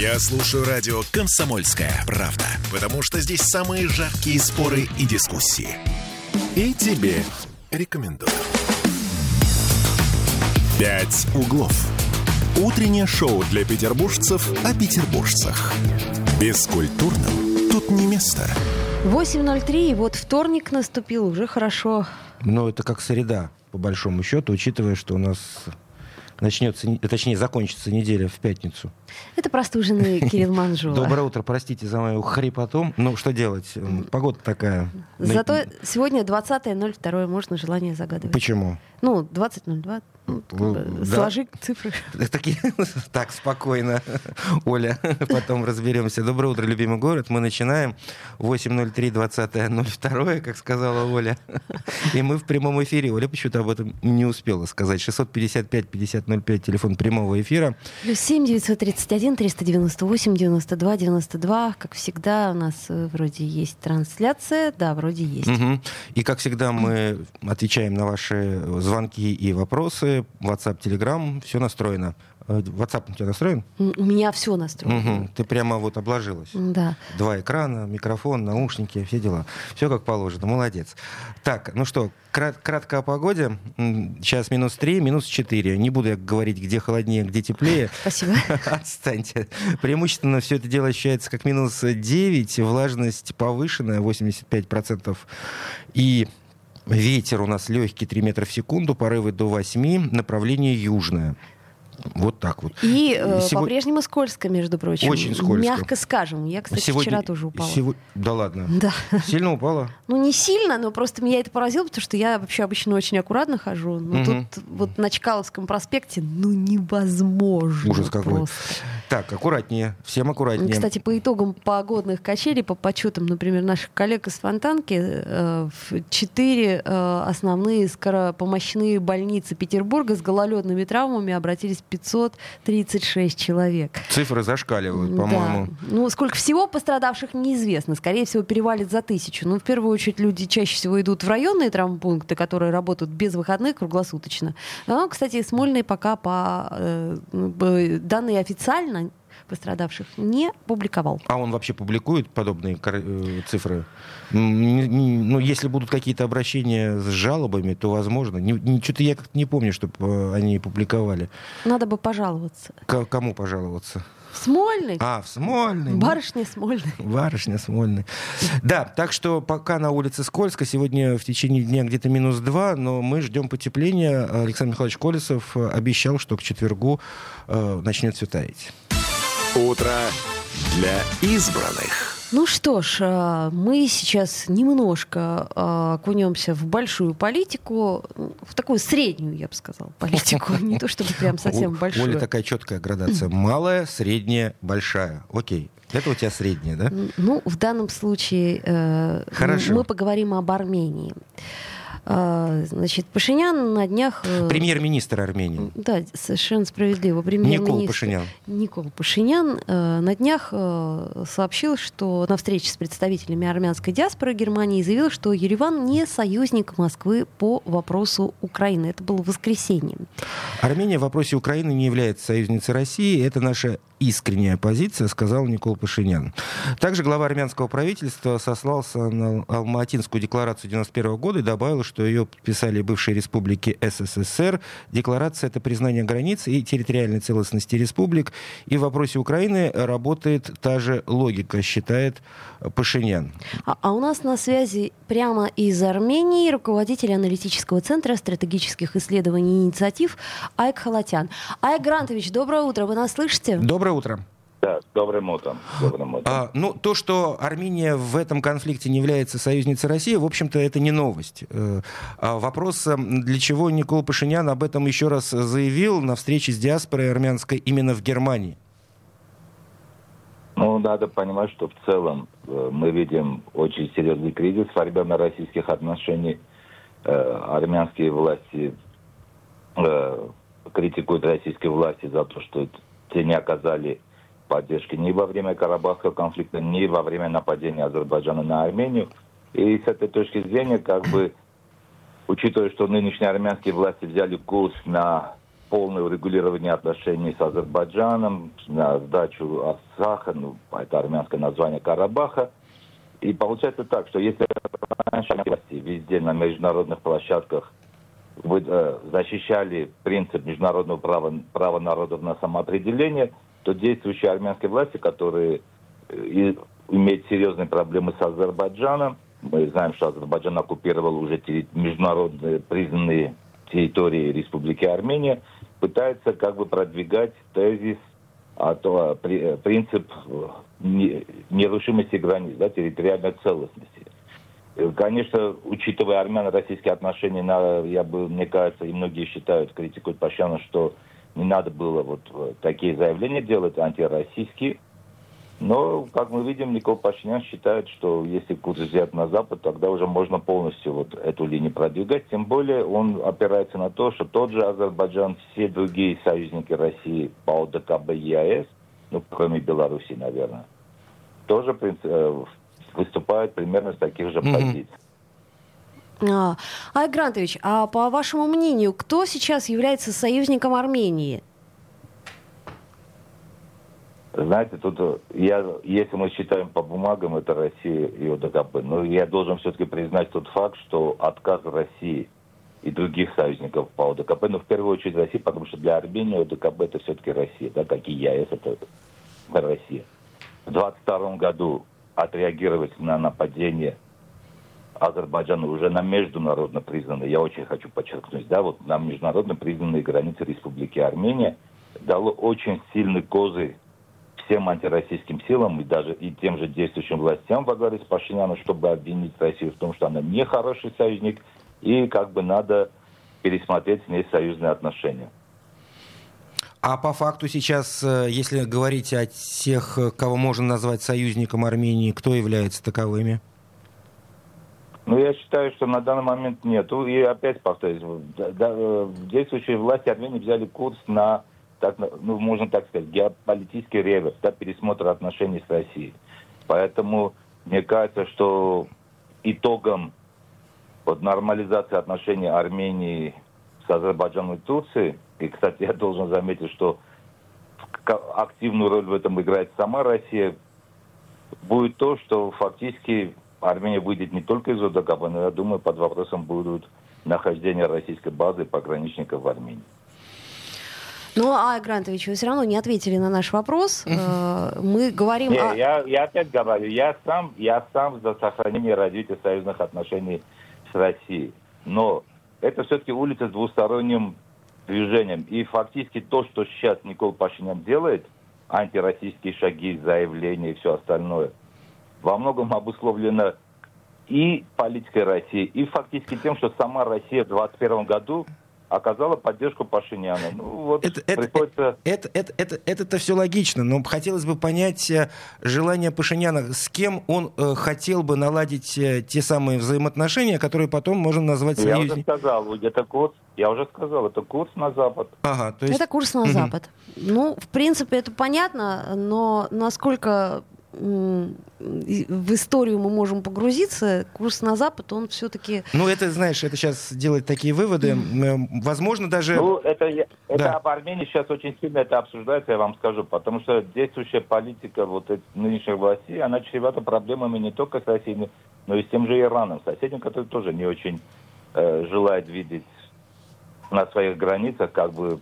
Я слушаю радио «Комсомольская правда», потому что здесь самые жаркие споры и дискуссии. И тебе рекомендую. «Пять углов». Утреннее шоу для петербуржцев о петербуржцах. Бескультурным тут не место. 8.03, и вот вторник наступил, уже хорошо. Ну, это как среда, по большому счету, учитывая, что у нас начнется, точнее, закончится неделя в пятницу. Это простуженный Кирилл Манжула. Доброе утро, простите за мою хрипоту. Ну, что делать? Погода такая. Зато сегодня 20.02, можно желание загадывать. Почему? Ну, 20.02. Ну, ну, да. Сложи цифры. Такие, так, спокойно, Оля, потом разберемся. Доброе утро, любимый город. Мы начинаем 8.03, 20.02, как сказала Оля. И мы в прямом эфире. Оля почему-то об этом не успела сказать. 655-5005, телефон прямого эфира. Плюс 7 931 398 92 92. Как всегда, у нас э, вроде есть трансляция. Да, вроде есть. Угу. И, как всегда, мы отвечаем на ваши звонки и вопросы WhatsApp, Telegram, все настроено. Э, WhatsApp у тебя настроен? У меня все настроено. Угу. Ты прямо вот обложилась. Да. Два экрана, микрофон, наушники, все дела. Все как положено. Молодец. Так, ну что, крат кратко о погоде. Сейчас минус 3, минус 4. Не буду я говорить, где холоднее, где теплее. Спасибо. Отстаньте. Преимущественно все это дело ощущается как минус 9. Влажность повышенная, 85%. И Ветер у нас легкий, 3 метра в секунду, порывы до 8, направление южное. Вот так вот. И э, Сего... по-прежнему скользко, между прочим. Очень скользко. Мягко скажем. Я, кстати, Сегодня... вчера тоже упала. Сего... Да ладно? Да. Сильно упала? Ну, не сильно, но просто меня это поразило, потому что я вообще обычно очень аккуратно хожу. Но угу. тут вот на Чкаловском проспекте, ну, невозможно Ужас какой. Просто. Так, аккуратнее. Всем аккуратнее. Кстати, по итогам погодных качелей, по подсчетам, например, наших коллег из Фонтанки, э, четыре э, основные скоропомощные больницы Петербурга с гололедными травмами обратились 536 человек. Цифры зашкаливают, по-моему. Да. Ну, сколько всего пострадавших, неизвестно. Скорее всего, перевалит за тысячу. Но ну, в первую очередь люди чаще всего идут в районные травмпункты, которые работают без выходных круглосуточно. Но, кстати, Смольный пока по э, данные официально пострадавших не публиковал. А он вообще публикует подобные э, цифры? Ну, если будут какие-то обращения с жалобами, то возможно. Что-то я как-то не помню, чтобы э, они публиковали. Надо бы пожаловаться. К кому пожаловаться? В Смольный. А, в Смольный. Барышня Смольный. Барышня Смольный. Да, так что пока на улице скользко. Сегодня в течение дня где-то минус два, но мы ждем потепления. Александр Михайлович Колесов обещал, что к четвергу э, начнет все таять. Утро для избранных. Ну что ж, а, мы сейчас немножко а, окунемся в большую политику, в такую среднюю, я бы сказала, политику, не то чтобы прям совсем большую. Оля такая четкая градация. Малая, средняя, большая. Окей. Это у тебя средняя, да? Ну, в данном случае э, Хорошо. мы поговорим об Армении. А, значит, Пашинян на днях... Э, Премьер-министр Армении. Да, совершенно справедливо. Никол Пашинян. Никол Пашинян э, на днях э, сообщил, что на встрече с представителями армянской диаспоры Германии заявил, что Ереван не союзник Москвы по вопросу Украины. Это было в воскресенье. Армения в вопросе Украины не является союзницей России. Это наша искренняя позиция, сказал Никол Пашинян. Также глава армянского правительства сослался на Алматинскую декларацию 91 года и добавил, что ее подписали бывшие республики СССР. Декларация — это признание границ и территориальной целостности республик. И в вопросе Украины работает та же логика, считает Пашинян. А, а у нас на связи прямо из Армении руководитель аналитического центра стратегических исследований и инициатив Айк Халатян. Айк Грантович, доброе утро, вы нас слышите? Доброе Доброе утро. Да, добрым утром. Добрым утром. А, ну, то, что Армения в этом конфликте не является союзницей России, в общем-то, это не новость. Э, а вопрос, э, для чего Никол Пашинян об этом еще раз заявил на встрече с диаспорой армянской именно в Германии? Ну, надо понимать, что в целом э, мы видим очень серьезный кризис в армяно-российских отношениях. Армянские власти критикуют российские власти за то, что те не оказали поддержки ни во время Карабахского конфликта, ни во время нападения Азербайджана на Армению. И с этой точки зрения, как бы, учитывая, что нынешние армянские власти взяли курс на полное урегулирование отношений с Азербайджаном, на сдачу Арцаха, ну, это армянское название Карабаха. И получается так, что если раньше власти везде на международных площадках вы, э, защищали принцип международного права, права народов на самоопределение, то действующие армянские власти, которые э, имеют серьезные проблемы с Азербайджаном, мы знаем, что Азербайджан оккупировал уже международные признанные территории Республики Армения, пытается как бы продвигать тезис, а то, при, принцип э, нерушимости границ, да, территориальной целостности. Э, конечно, учитывая армяно-российские отношения, на, я бы, мне кажется, и многие считают, критикуют постоянно, что не надо было вот э, такие заявления делать антироссийские. Но, как мы видим, Никол Пашинян считает, что если курс взят на Запад, тогда уже можно полностью вот эту линию продвигать. Тем более он опирается на то, что тот же Азербайджан, все другие союзники России по ОДКБ и ЕАЭС, ну, кроме Беларуси, наверное, тоже э, выступают примерно с таких же позиций. А, Айгрантович, а по вашему мнению, кто сейчас является союзником Армении? Знаете, тут э, я, если мы считаем по бумагам, это Россия и ОДКБ. Но я должен все-таки признать тот факт, что отказ России и других союзников по ОДКБ, но в первую очередь России, потому что для Армении ОДКБ это все-таки Россия, да, как и ЕАЭС, это Россия. В 22 году отреагировать на нападение Азербайджана уже на международно признанные, я очень хочу подчеркнуть, да, вот на международно признанные границы Республики Армения дало очень сильный козырь всем антироссийским силам и даже и тем же действующим властям во главе с Пашиняном, чтобы обвинить Россию в том, что она не хороший союзник и как бы надо пересмотреть с ней союзные отношения. А по факту сейчас, э, если говорить о тех, кого можно назвать союзником Армении, кто является таковыми? Ну, я считаю, что на данный момент нет. И опять повторюсь, э, действующие власти Армении взяли курс на так, ну, можно так сказать, геополитический реверс, да, пересмотр отношений с Россией. Поэтому мне кажется, что итогом вот, нормализации отношений Армении с Азербайджаном и Турцией, и, кстати, я должен заметить, что активную роль в этом играет сама Россия, будет то, что фактически Армения выйдет не только из ОДКБ, но, я думаю, под вопросом будут нахождение российской базы пограничников в Армении. Ну, а, Грантович, вы все равно не ответили на наш вопрос. Э, мы говорим не, о... Я, я опять говорю, я сам, я сам за сохранение развития союзных отношений с Россией. Но это все-таки улица с двусторонним движением. И фактически то, что сейчас Никол Пашинян делает, антироссийские шаги, заявления и все остальное, во многом обусловлено и политикой России, и фактически тем, что сама Россия в 2021 году оказала поддержку Пашиняну. Ну, вот это, приходится... это, это, это, это, это все логично, но хотелось бы понять э, желание Пашиняна, с кем он э, хотел бы наладить э, те самые взаимоотношения, которые потом можно назвать Я уже сказал, это курс, я уже сказал, это курс на Запад. Ага, то есть... Это курс на угу. Запад. Ну, в принципе, это понятно, но насколько в историю мы можем погрузиться, курс на Запад, он все-таки... Ну, это, знаешь, это сейчас делать такие выводы. Возможно, даже... Ну, это, это да. об Армении сейчас очень сильно это обсуждается, я вам скажу, потому что действующая политика вот нынешних властей, она чревата проблемами не только с Россией, но и с тем же Ираном, соседям, который тоже не очень э, желает видеть на своих границах как бы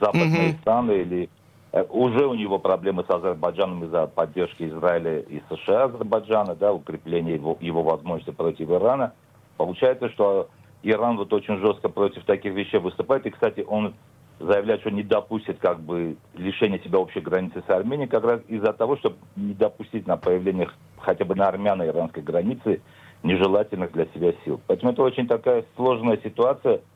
западные mm-hmm. страны или уже у него проблемы с Азербайджаном из-за поддержки Израиля и США Азербайджана, да, укрепления его, его возможности против Ирана. Получается, что Иран вот очень жестко против таких вещей выступает. И, кстати, он заявляет, что не допустит как бы лишения себя общей границы с Арменией, как раз из-за того, чтобы не допустить на появление хотя бы на армяно-иранской границе нежелательных для себя сил. Поэтому это очень такая сложная ситуация –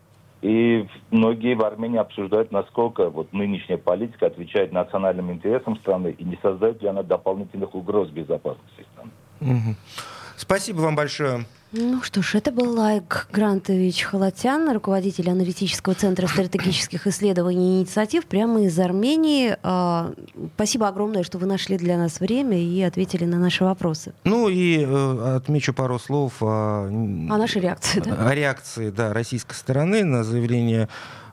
и многие в Армении обсуждают, насколько вот нынешняя политика отвечает национальным интересам страны и не создает ли она дополнительных угроз безопасности страны. Спасибо вам большое. Ну что ж, это был Лайк Грантович Халатян, руководитель аналитического центра стратегических исследований и инициатив прямо из Армении. А, спасибо огромное, что вы нашли для нас время и ответили на наши вопросы. Ну и э, отмечу пару слов о, о нашей реакции, да? О реакции, да, российской стороны на заявление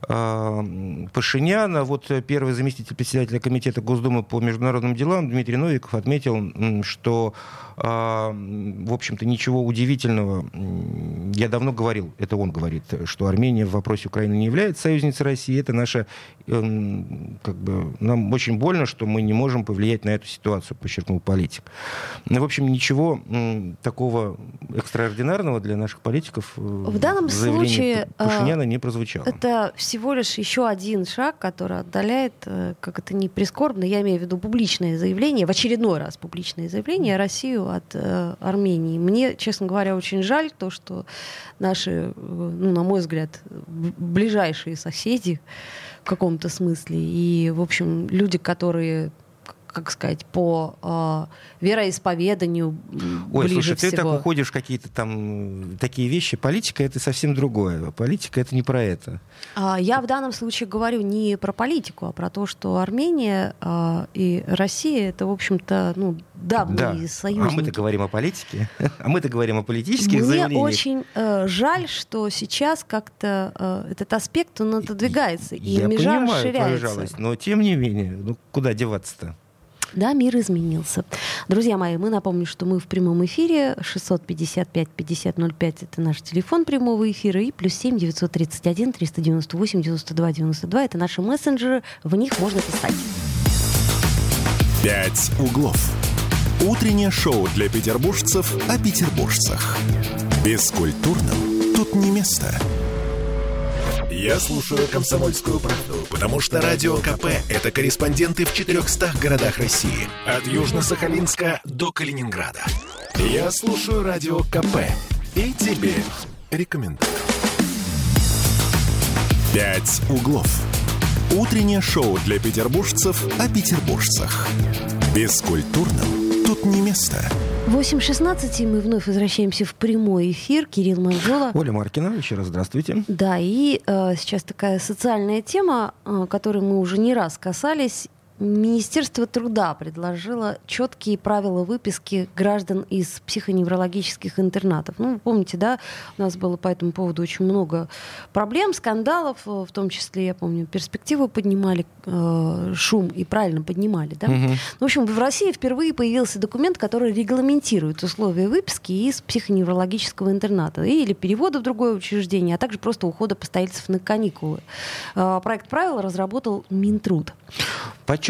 Пашиняна. Вот первый заместитель председателя комитета Госдумы по международным делам Дмитрий Новиков отметил, что в общем-то, ничего удивительного. Я давно говорил, это он говорит, что Армения в вопросе Украины не является союзницей России. Это наша, эм, как бы, нам очень больно, что мы не можем повлиять на эту ситуацию, подчеркнул политик. Ну, в общем, ничего такого экстраординарного для наших политиков э, в данном случае э, Пашиняна не прозвучало. Это всего лишь еще один шаг, который отдаляет, э, как это не прискорбно, я имею в виду публичное заявление, в очередной раз публичное заявление Россию от э, Армении. Мне, честно говоря, очень жаль то, что наши, э, ну, на мой взгляд, ближайшие соседи в каком-то смысле и, в общем, люди, которые как сказать, по э, вероисповеданию Ой, ближе слушай, всего. ты так уходишь в какие-то там такие вещи. Политика — это совсем другое. Политика — это не про это. А, я в данном случае говорю не про политику, а про то, что Армения э, и Россия — это, в общем-то, ну, давние да. союзники. А мы-то говорим о политике, а мы-то говорим о политических Мне заявлениях. очень э, жаль, что сейчас как-то э, этот аспект, он отодвигается, и Я межа понимаю расширяется. жалость, но тем не менее, ну куда деваться-то? Да, мир изменился. Друзья мои, мы напомним, что мы в прямом эфире. 655-5005 это наш телефон прямого эфира. И плюс 7 931 398 92 92 это наши мессенджеры. В них можно писать. «Пять углов». Утреннее шоу для петербуржцев о петербуржцах. Бескультурным тут не место. Я слушаю «Комсомольскую правду», потому что «Радио КП» — это корреспонденты в 400 городах России. От Южно-Сахалинска до Калининграда. Я слушаю «Радио КП» и тебе рекомендую. «Пять углов». Утреннее шоу для петербуржцев о петербуржцах. Бескультурным тут не место. 8.16, и мы вновь возвращаемся в прямой эфир. Кирилл Манжола. Оля Маркина, еще раз здравствуйте. Да, и э, сейчас такая социальная тема, э, которой мы уже не раз касались, Министерство труда предложило четкие правила выписки граждан из психоневрологических интернатов. Ну, вы помните, да, у нас было по этому поводу очень много проблем, скандалов, в том числе, я помню, перспективу поднимали, э, шум и правильно поднимали, да. Мгм. В общем, в России впервые появился документ, который регламентирует условия выписки из психоневрологического интерната или перевода в другое учреждение, а также просто ухода постояльцев на каникулы. Э, Проект правил разработал Минтруд.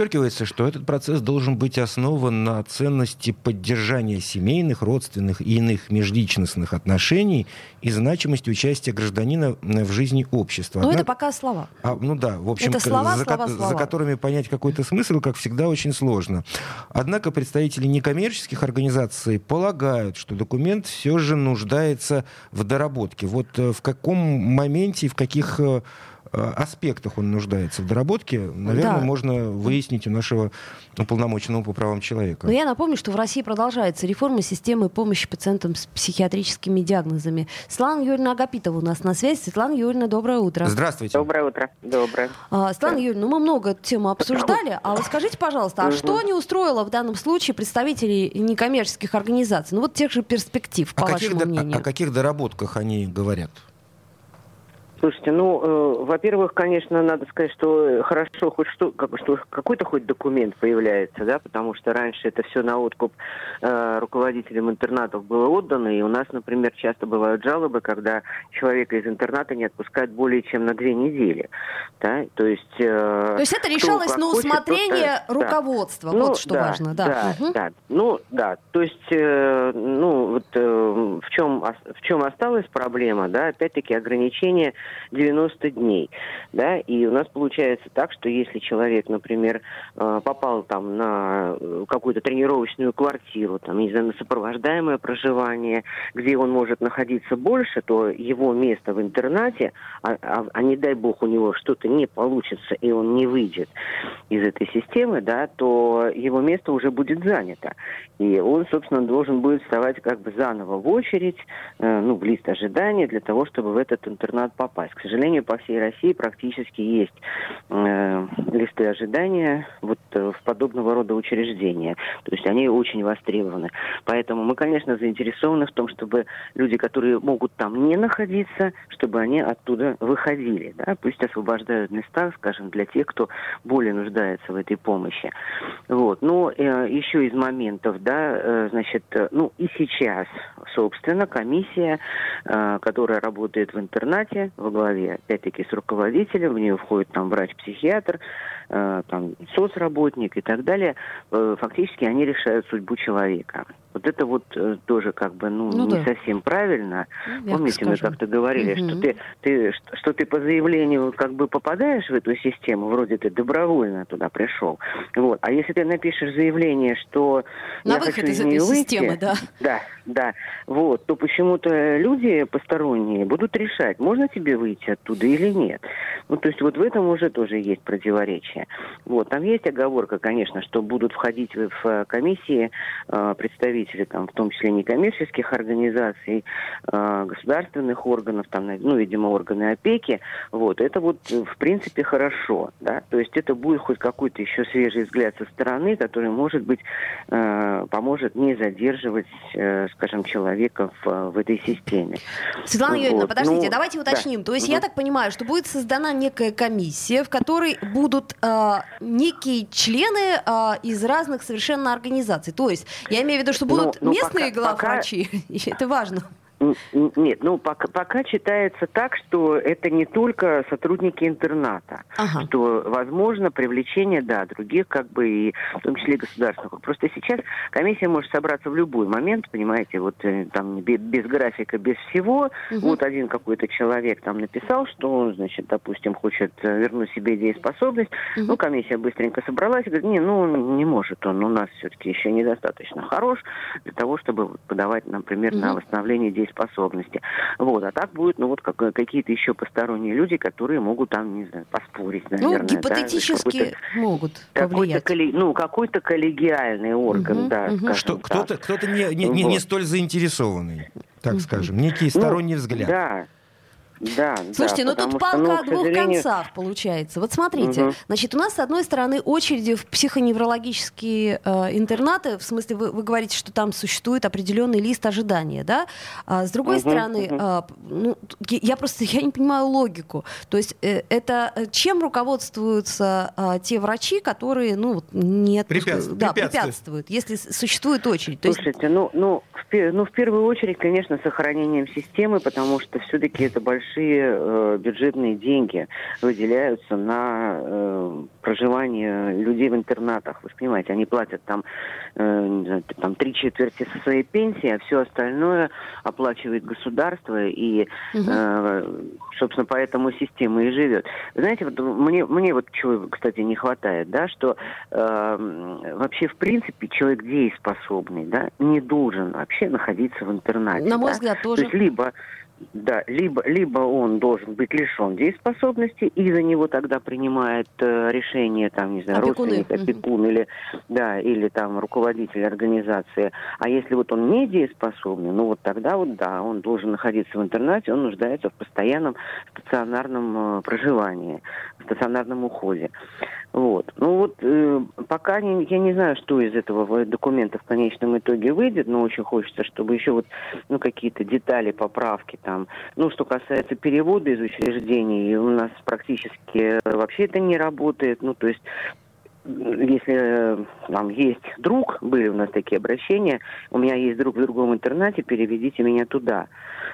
Подчеркивается, что этот процесс должен быть основан на ценности поддержания семейных, родственных и иных межличностных отношений и значимости участия гражданина в жизни общества. Но это Однако- пока слова. А, ну да, в общем, Это слова, за, слова, ко- слова. за которыми понять какой-то смысл, как всегда, очень сложно. Однако представители некоммерческих организаций полагают, что документ все же нуждается в доработке. Вот э, в каком моменте и в каких э, аспектах он нуждается в доработке, наверное, Да. можно выяснить у нашего уполномоченного по правам человека. Но я напомню, что в России продолжается реформа системы помощи пациентам с психиатрическими диагнозами. Светлана Юрьевна Агапитова у нас на связи. Светлана Юрьевна, доброе утро. Здравствуйте. Доброе утро. Доброе. А, Светлана Юрьевна, ну мы много эту тему обсуждали, а вот скажите, пожалуйста, а что не устроило в данном случае представителей некоммерческих организаций? Ну вот тех же перспектив, по О каких, вашему о- мнению. о каких доработках они говорят? Слушайте, ну, э, во-первых, конечно, надо сказать, что хорошо хоть что, как, что какой-то хоть документ появляется, да, потому что раньше это все на откуп э, руководителям интернатов было отдано, и у нас, например, часто бывают жалобы, когда человека из интерната не отпускают более чем на две недели, да, то есть... э, То есть это решалось на хочет, усмотрение тот, э, да. руководства. Ну, вот что да, важно, да. Да, Мгм. да. Ну, да. То есть, э, ну, вот э, в чем в чем осталась проблема, да, опять-таки ограничение 90 дней, да, и у нас получается так, что если человек, например, э, попал там на э, какую-то тренировочную квартиру, там, не знаю, на сопровождаемое проживание, где он может находиться больше, то его место в интернате, а, а- а не дай бог у него что-то не получится и он не выйдет из этой системы, да, то его место уже будет занято. И он, собственно, должен будет вставать как бы заново в очередь, э, ну, в лист ожидания для того, чтобы в этот интернат попасть. Попасть. К сожалению, по всей России практически есть э, листы ожидания вот э, в подобного рода учреждения. То есть они очень востребованы. Поэтому мы, конечно, заинтересованы в том, чтобы люди, которые могут там не находиться, чтобы они оттуда выходили. Да? Пусть освобождают места, скажем, для тех, кто более нуждается в этой помощи. Вот. Но э, еще из моментов, да, э, значит, э, ну и сейчас, собственно, комиссия, э, которая работает в интернате во главе, опять-таки, с руководителем, в нее входит там врач-психиатр, э, там соцработник и так далее, э, фактически они решают судьбу человека. Вот это вот э, тоже как бы ну, Ну не да. совсем правильно. Ну, Помните, мягко мы как-то говорили, Мгм. что ты, ты что, что ты по заявлению как бы попадаешь в эту систему, вроде ты добровольно туда пришел. Вот. А если ты напишешь заявление, что На я хочу из нее этой выйти, системы, да. да, да. Вот, то почему-то люди посторонние будут решать, можно тебе выйти оттуда или нет. Ну, то есть вот в этом уже тоже есть противоречие. Вот, там есть оговорка, конечно, что будут входить в в, э, комиссии э, представители, там, в том числе некоммерческих организаций, э, государственных органов, там, ну, видимо, органы опеки. Вот, это вот, в принципе, хорошо, да. То есть это будет хоть какой-то еще свежий взгляд со стороны, который, может быть, э, поможет не задерживать, э, скажем, человека в, в этой системе. Светлана Вот. Юрьевна, подождите, Ну, давайте да. уточним. То есть я Мгм. так понимаю, что будет создана некая комиссия, в которой будут э, некие члены э, из разных совершенно организаций. То есть я имею в виду, что Ну, будут ну, местные пока- главврачи, и это важно. Нет, ну пока, пока читается так, что это не только сотрудники интерната, Ага. что возможно привлечение, да, других как бы и в том числе государственных. Просто сейчас комиссия может собраться в любой момент, понимаете, вот э, там бе- без, графика, без всего. Мгм. Вот один какой-то человек там написал, что он, значит, допустим, хочет э, вернуть себе дееспособность. Мгм. Ну, комиссия быстренько собралась и говорит, не, ну, не может он, у нас все-таки еще недостаточно хорош для того, чтобы подавать, например, на Мгм. восстановление дееспособности. Вот, а так будет, ну, вот как, какие-то еще посторонние люди, которые могут там, не знаю, поспорить, наверное. Ну, да, гипотетически какой-то- могут Какой-то, повлиять. колли- ну, какой-то коллегиальный орган, Мгм, да, скажем Что, кто-то кто-то не, не, не, не Вот. столь заинтересованный, так скажем, некий Ну, сторонний взгляд. Да, да, Слушайте, да, ну тут ну, палка к о двух сожалению, концах получается. Вот смотрите, Мгм. значит, у нас с одной стороны очереди в психоневрологические э, интернаты, в смысле вы, вы говорите, что там существует определенный лист ожидания, да? А с другой Мгм, стороны, а, п- ну, я просто я не понимаю логику. То есть э, это э, чем руководствуются а, те врачи, которые, ну, вот не отпускают- Препятствуют. да, Препятствуют. если существует очередь. То есть Слушайте, ну, ну, в, ну, в первую очередь, конечно, сохранением системы, потому что все-таки это большие э, бюджетные деньги выделяются на э, проживание людей в интернатах. Вы же понимаете, они платят там, э, там три четверти со своей пенсии, а все остальное оплачивает государство, и, Мгм. э, собственно, поэтому система и живет. Знаете, вот мне, мне вот чего, кстати, не хватает, да, что э, вообще, в принципе, человек дееспособный, да, не должен вообще находиться в интернате. на мой да. взгляд, То тоже. есть либо да, либо, либо он должен быть лишен дееспособности, и за него тогда принимает э, решение, там, не знаю, Опекуны. родственник, опекун или, да, или там руководитель организации. А если вот он не дееспособный, ну вот тогда вот да, он должен находиться в интернате, он нуждается в постоянном стационарном э, проживании, в стационарном уходе. Вот. Ну вот э, пока не, я не знаю, что из этого документа в конечном итоге выйдет, но очень хочется, чтобы еще вот ну, какие-то детали, поправки там. Ну, что касается перевода из учреждений, у нас практически вообще это не работает. Ну, то есть если э, там есть друг, были у нас такие обращения, у меня есть друг в другом интернате, переведите меня туда.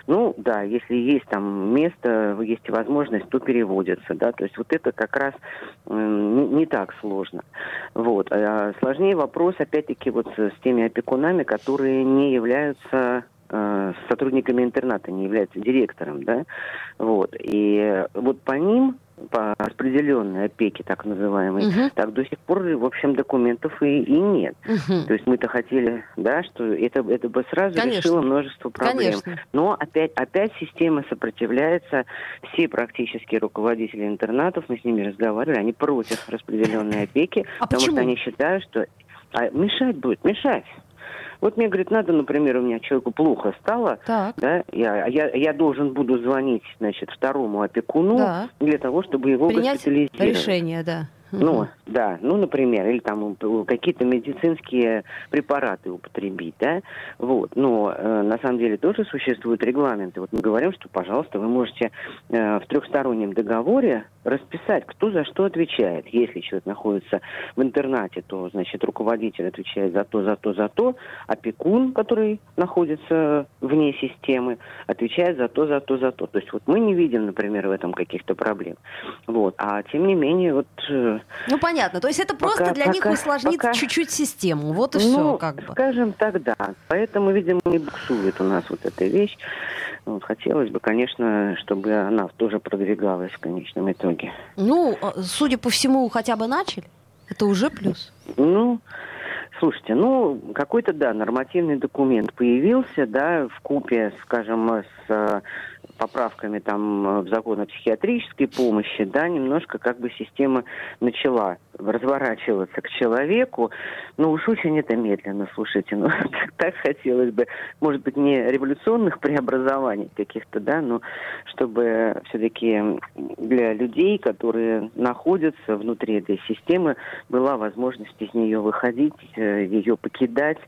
Ну, да, если есть там место, есть возможность, то переводится, да, то есть вот это как раз не, не так сложно. Вот. А сложнее вопрос, опять-таки, вот с теми опекунами, которые не являются э, сотрудниками интерната, не являются директором, да, вот. И э, вот по ним по распределенной опеке, так называемой, Мгм. так до сих пор, в общем, документов и, и нет. Мгм. То есть мы-то хотели, да, что это, это бы сразу Конечно. решило множество проблем. Конечно. Но опять, опять система сопротивляется. Все практически руководители интернатов, мы с ними разговаривали, они против распределенной опеки, А потому почему? что они считают, что а, мешать будет, мешать. Вот мне, говорит, надо, например, у меня человеку плохо стало, Так. да, я, я, я должен буду звонить, значит, второму опекуну Да. для того, чтобы его Принять госпитализировать. решение, да. Ну, да, ну, например, или там какие-то медицинские препараты употребить, да, вот. Но э, на самом деле тоже существуют регламенты. Вот мы говорим, что, пожалуйста, вы можете э, в трехстороннем договоре расписать, кто за что отвечает. Если человек находится в интернате, то, значит, руководитель отвечает за то, за то, за то, опекун, который находится вне системы, отвечает за то, за то, за то. То есть вот мы не видим, например, в этом каких-то проблем. Вот. А тем не менее, вот э, Ну, понятно. То есть это просто Пока- для них пока- усложнит пока- чуть-чуть систему. Вот и ну, все, как бы. скажем так, да. Поэтому, видимо, не буксует у нас вот эта вещь. Вот, хотелось бы, конечно, чтобы она тоже продвигалась в конечном итоге. Ну, э, судя по всему, хотя бы начали. Это уже плюс. Ну, слушайте, ну, какой-то, да, нормативный документ появился, да, в купе, скажем, с э, поправками там э, в закон о психиатрической помощи, да, немножко как бы система начала разворачиваться к человеку. Ну уж очень это медленно, слушайте, ну так, так хотелось бы, может быть, не революционных преобразований каких-то, да, но чтобы все-таки для людей, которые находятся внутри этой системы, была возможность из нее выходить, э, ее покидать,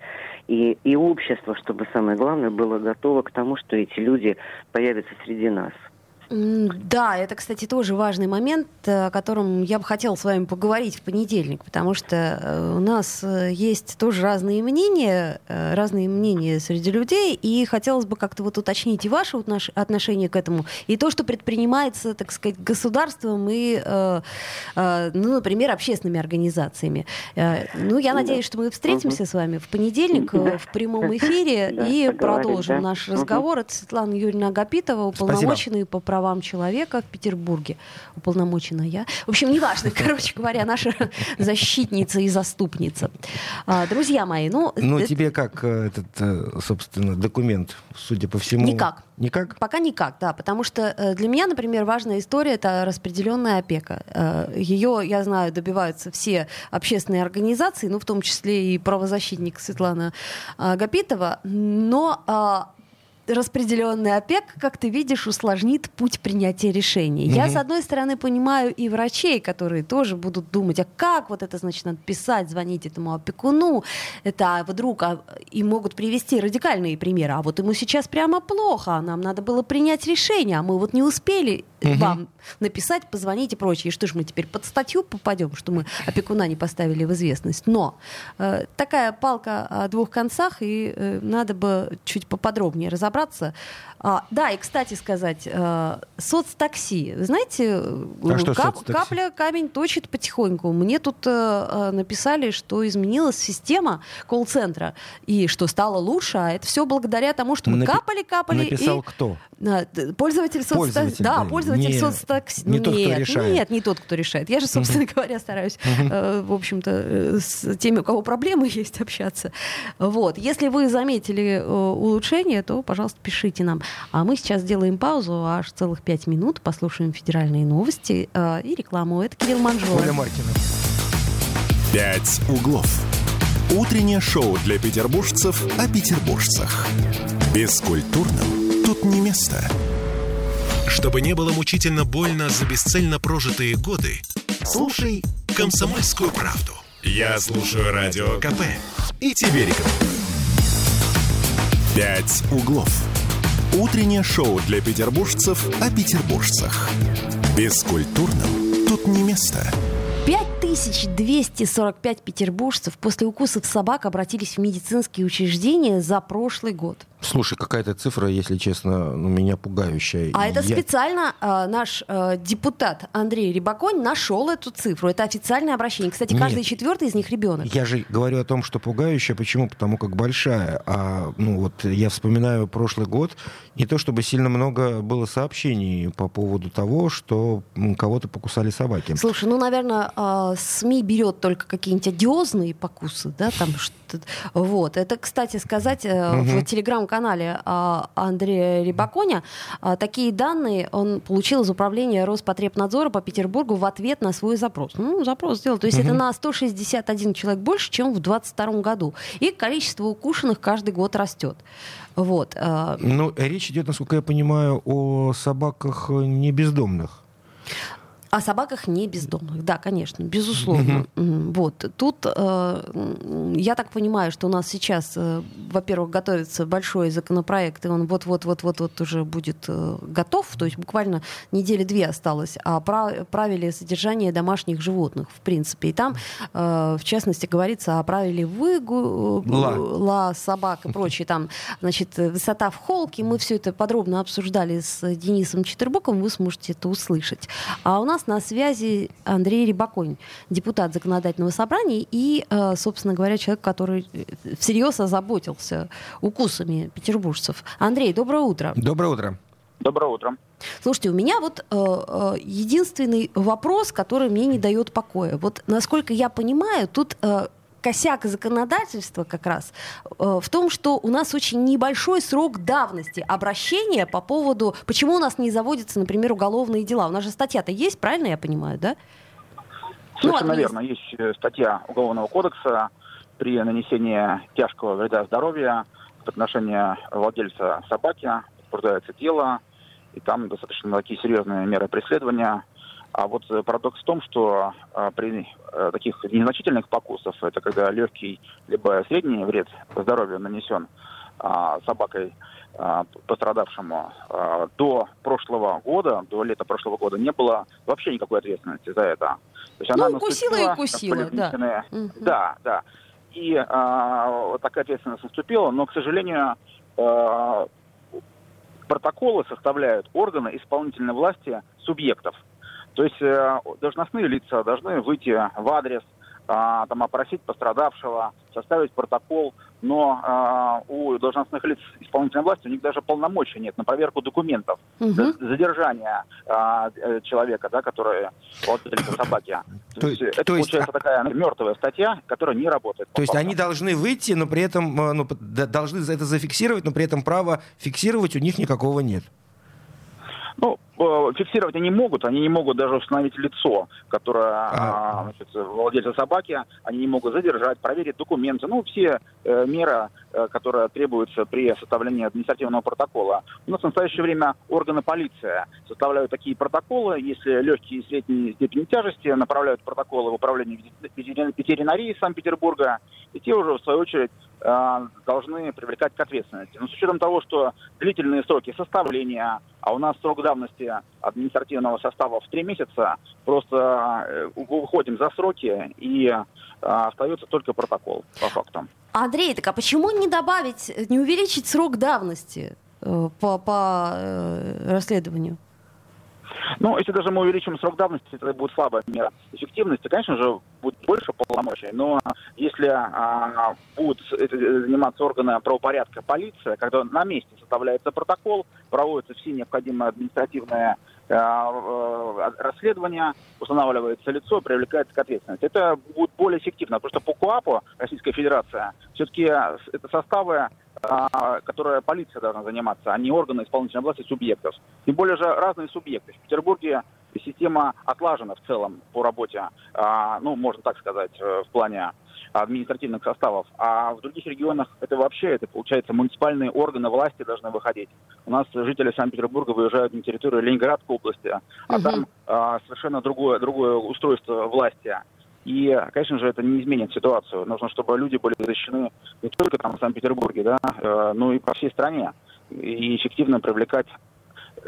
и, и общество, чтобы самое главное, было готово к тому, что эти люди появятся среди нас. Да, это, кстати, тоже важный момент, э, о котором я бы хотела с вами поговорить в понедельник, потому что э, у нас э, есть тоже разные мнения, разные мнения среди людей, и хотелось бы как-то вот уточнить и ваше отнош- отношение к этому, и то, что предпринимается, так сказать, государством и, ну, например, общественными организациями. Ну, я надеюсь, что мы встретимся с вами в понедельник в прямом эфире и продолжим наш разговор. Это Светлана Юрьевна Агапитова, уполномоченный по правам человека в Петербурге. Уполномоченная. В общем, неважно, короче говоря, наша защитница и заступница. А, Друзья мои, ну... Ну, это- тебе как э, этот, э, собственно, документ, судя по всему... Никак. Никак? Пока никак, да, потому что э, для меня, например, важная история это распределенная опека. Э, Ее, я знаю, добиваются все общественные организации, ну, в том числе и правозащитник Светлана а, Гапитова, но а, распределенная опека, как ты видишь, усложнит путь принятия решений. Я, с одной стороны, понимаю и врачей, которые тоже будут думать, а как вот это, значит, надо писать, звонить этому опекуну, это вдруг, а, и могут привести радикальные примеры, а вот ему сейчас прямо плохо, а нам надо было принять решение, а мы вот не успели вам написать, позвонить и прочее. И что ж мы теперь под статью попадем, что мы опекуна не поставили в известность. Но э, такая палка о двух концах, и э, надо бы чуть поподробнее разобраться разобраться, а, да, и, кстати сказать, э, соцтакси. Вы знаете, А что кап- соцтакси? капля камень точит потихоньку. Мне тут э, э, написали, что изменилась система колл-центра, и что стало лучше, а это все благодаря тому, что мы Напи- капали, капали, Написал и кто? д- Пользователь соцтакси. Пользователь, Да, да, пользователь не- соцтакси. не тот, кто нет, решает. Нет, не тот, кто решает. Я же, собственно говоря, стараюсь, э, в общем-то, э, с теми, у кого проблемы есть, общаться. Вот. Если вы заметили э, улучшение, то, пожалуйста, пишите нам. А мы сейчас сделаем паузу, аж целых пять минут, послушаем федеральные новости э, и рекламу. Это Кирилл Манжула. Оля Маркина. «Пять углов». Утреннее шоу для петербуржцев о петербуржцах. Бескультурным тут не место. Чтобы не было мучительно больно за бесцельно прожитые годы, слушай «Комсомольскую правду». Я слушаю Радио КП и тебе рекомендую. «Пять углов». Утреннее шоу для петербуржцев о петербуржцах. Бескультурным тут не место. 5245 петербуржцев после укусов собак обратились в медицинские учреждения за прошлый год. Слушай, какая-то цифра, если честно, ну, меня пугающая. А это Я- специально э, наш э, депутат Андрей Рибаконь нашел эту цифру. Это официальное обращение. Кстати, каждый Нет. четвертый из них ребенок. Я же говорю о том, что пугающая. Почему? Потому как большая. А ну вот я вспоминаю прошлый год. Не то чтобы сильно много было сообщений по поводу того, что кого-то покусали собаки. Слушай, ну, наверное, э, СМИ берет только какие-нибудь одиозные покусы, да, там что-то. Вот. Это, кстати сказать, э, в телеграм телеграм-канале а, Андрея Рибаконя а, такие данные он получил из управления Роспотребнадзора по Петербургу в ответ на свой запрос. Ну, запрос сделал. То есть это на 161 человек больше, чем в 2022 году. И количество укушенных каждый год растет. Вот. а, Ну, речь идет, насколько я понимаю, о собаках не бездомных. О собаках не бездомных, да, конечно, безусловно. Вот тут э, я так понимаю, что у нас сейчас, э, во-первых, готовится большой законопроект, и он вот-вот-вот-вот уже будет э, готов, то есть буквально недели две осталось, о пра- правиле содержания домашних животных, в принципе. И там, э, в частности, говорится о правиле выгула Ла. собак и прочее. Там, значит, высота в холке. Мы все это подробно обсуждали с Денисом Четербоком, вы сможете это услышать. А у нас на связи Андрей Рибаконь, депутат законодательного собрания и, э, собственно говоря, человек, который э, всерьез озаботился укусами петербуржцев. Андрей, доброе утро. Доброе утро. Доброе утро. Слушайте, у меня вот э, э, единственный вопрос, который мне не дает покоя. Вот насколько я понимаю, тут э, косяк законодательства как раз э, в том, что у нас очень небольшой срок давности обращения по поводу, почему у нас не заводятся, например, уголовные дела. У нас же статья-то есть, правильно я понимаю, да? Совершенно админис- верно. Есть э, статья Уголовного кодекса при нанесении тяжкого вреда здоровью в отношении владельца собаки возбуждается дело, и там достаточно такие серьезные меры преследования. А вот э, парадокс в том, что а, при э, таких незначительных покусов, это когда легкий либо средний вред здоровью нанесен а, собакой а, пострадавшему, до прошлого года, до лета прошлого года не было вообще никакой ответственности за это. То есть Ну, укусила и укусила, были да. да, да. И а, такая ответственность наступила, но, к сожалению, а, протоколы составляют органы исполнительной власти субъектов. То есть э, должностные лица должны выйти в адрес, а, там, опросить пострадавшего, составить протокол, но а, у должностных лиц исполнительной власти у них даже полномочий нет на проверку документов, за- задержание а, э, человека, да, который владелец собаки. То То есть есть- это то есть- получается такая мертвая статья, которая не работает. То есть они должны выйти, но при этом э, ну, должны это зафиксировать, но при этом права фиксировать у них никакого нет. Ну, э, фиксировать они могут, они не могут даже установить лицо, которое А. а, значит, владельца собаки, они не могут задержать, проверить документы, ну, все э, меры, э, которые требуются при составлении административного протокола. У нас в настоящее время органы полиции составляют такие протоколы, если легкие и средние степени тяжести, направляют протоколы в управление ветери- ветеринарии Санкт-Петербурга, и те уже, в свою очередь, должны привлекать к ответственности. Но с учетом того, что длительные сроки составления, а у нас срок давности административного состава в три месяца, просто э, выходим за сроки и э, остается только протокол по фактам. Андрей, так а почему не добавить, не увеличить срок давности э, по, по э, расследованию? Ну, если даже мы увеличим срок давности, это будет слабая мера эффективности. Конечно же, будет больше полномочий, но если а, будут это заниматься органы правопорядка, полиция, когда на месте составляется протокол, проводятся все необходимые административные а, э, расследования, устанавливается лицо, привлекается к ответственности. Это будет более эффективно, потому что по КУАПу Российская Федерация все-таки это составы а, которая полиция должна заниматься, а не органы исполнительной власти субъектов. Тем более же разные субъекты. В Петербурге система отлажена в целом по работе, а, ну, можно так сказать, э, в плане административных составов. А в других регионах это вообще, это получается, муниципальные органы власти должны выходить. У нас жители Санкт-Петербурга выезжают на территорию Ленинградской области, а Мгм. там а, совершенно другое, другое устройство власти. И, конечно же, это не изменит ситуацию. Нужно, чтобы люди были защищены не только там в Санкт-Петербурге, да, э, но и по всей стране. И эффективно привлекать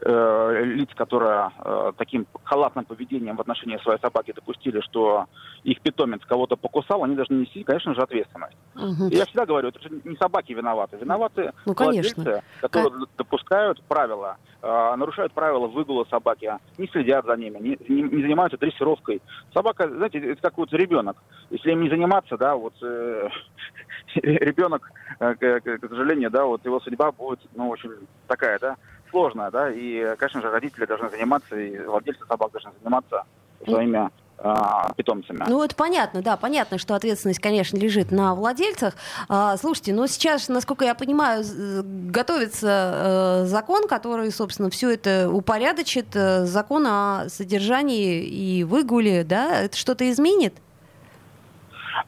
э, лиц, которые э, таким халатным поведением в отношении своей собаки допустили, что их питомец кого-то покусал, они должны нести, конечно же, ответственность. И я всегда говорю, это же не собаки виноваты. Виноваты Ну, конечно. владельцы, которые допускают правила, э, нарушают правила выгула собаки, не следят за ними, не, не- не занимаются дрессировкой. Собака, знаете, это как вот ребенок. Если им не заниматься, да, вот э, ребенок, э, к- к сожалению, да, вот его судьба будет, ну, очень такая, да, сложная, да, и, конечно же, родители должны заниматься, и владельцы собак должны заниматься своими а, питомцами. Ну, это понятно, да, понятно, что ответственность, конечно, лежит на владельцах. А, слушайте, но сейчас, насколько я понимаю, готовится э, закон, который, собственно, все это упорядочит, э, закон о содержании и выгуле, да, это что-то изменит?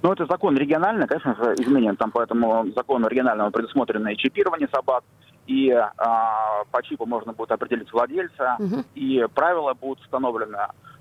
Ну, это закон региональный, конечно же, изменен. Там по этому закону региональному предусмотрено и чипирование собак, и а, по чипу можно будет определить владельца, угу. и правила будут установлены.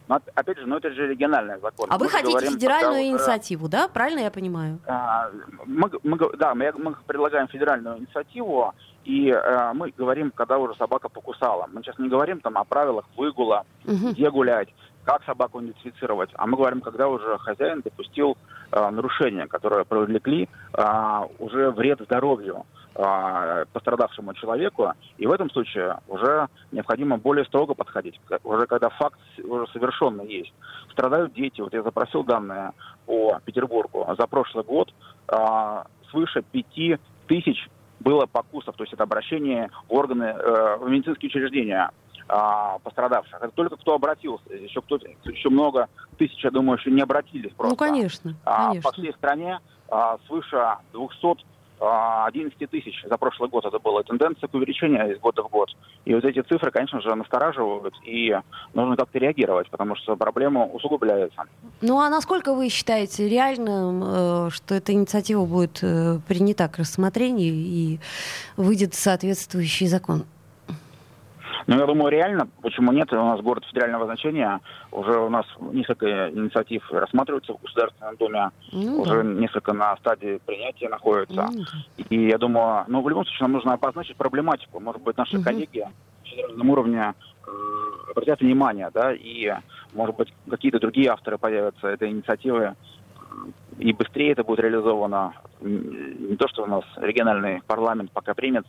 Но, опять же, ну это же региональный закон. А мы вы хотите говорим, федеральную инициативу, да? Правильно я понимаю? А, мы, мы, да, мы, мы предлагаем федеральную инициативу, и а, мы говорим, когда уже собака покусала. Мы сейчас не говорим там о правилах выгула, угу. где гулять, как собаку идентифицировать, а мы говорим, когда уже хозяин допустил а, нарушения, которые привлекли а, уже вред здоровью. А, пострадавшему человеку, и в этом случае уже необходимо более строго подходить, уже когда факт уже совершенный есть. Страдают дети, вот я запросил данные по Петербургу, за прошлый год а, свыше пяти тысяч было покусов, то есть это обращение в органы, э, в медицинские учреждения а, пострадавших. Это только кто обратился. Еще кто еще много тысяч, я думаю, еще не обратились просто. Ну, конечно. конечно. по всей стране а, свыше 200 11 а, тысяч за прошлый год это была тенденция к увеличению из года в год. И вот эти цифры, конечно же, настораживают, и нужно как-то реагировать, потому что проблема усугубляется. Ну а насколько вы считаете реальным, э, что эта инициатива будет э, принята к рассмотрению и выйдет соответствующий закон? Ну, я думаю, реально. Почему нет? У нас город федерального значения. Уже у нас несколько инициатив рассматриваются в Государственном Доме. Mm-hmm. Уже несколько на стадии принятия находятся. Mm-hmm. И я думаю, ну, в любом случае, нам нужно обозначить проблематику. Может быть, наши mm-hmm. коллеги на федеральном уровне э, обратят внимание, да, и, может быть, какие-то другие авторы появятся этой инициативы, и быстрее это будет реализовано. Не то, что у нас региональный парламент пока примет,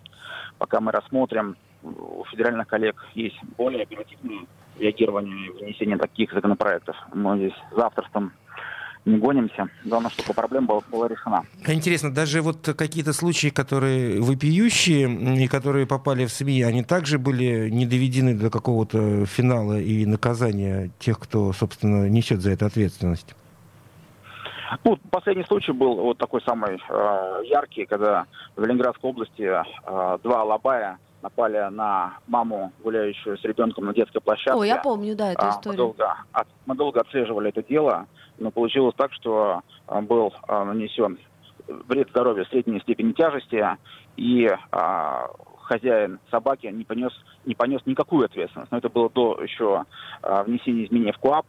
пока мы рассмотрим у федеральных коллег есть более оперативное реагирование и внесение таких законопроектов. Мы здесь за авторством не гонимся. Главное, чтобы проблема была, была решена. Интересно, даже вот какие-то случаи, которые вопиющие и которые попали в СМИ, они также были не доведены до какого-то финала и наказания тех, кто, собственно, несет за это ответственность? Ну, последний случай был вот такой самый э, яркий, когда в Ленинградской области э, два алабая напали на маму, гуляющую с ребенком на детской площадке. О, я помню, да, эту историю. Мы долго, от, мы долго отслеживали это дело, но получилось так, что а, был а, нанесен вред здоровью средней степени тяжести, и а, хозяин собаки не понес, не понес никакую ответственность. Но это было до еще а, внесения изменений в КУАП,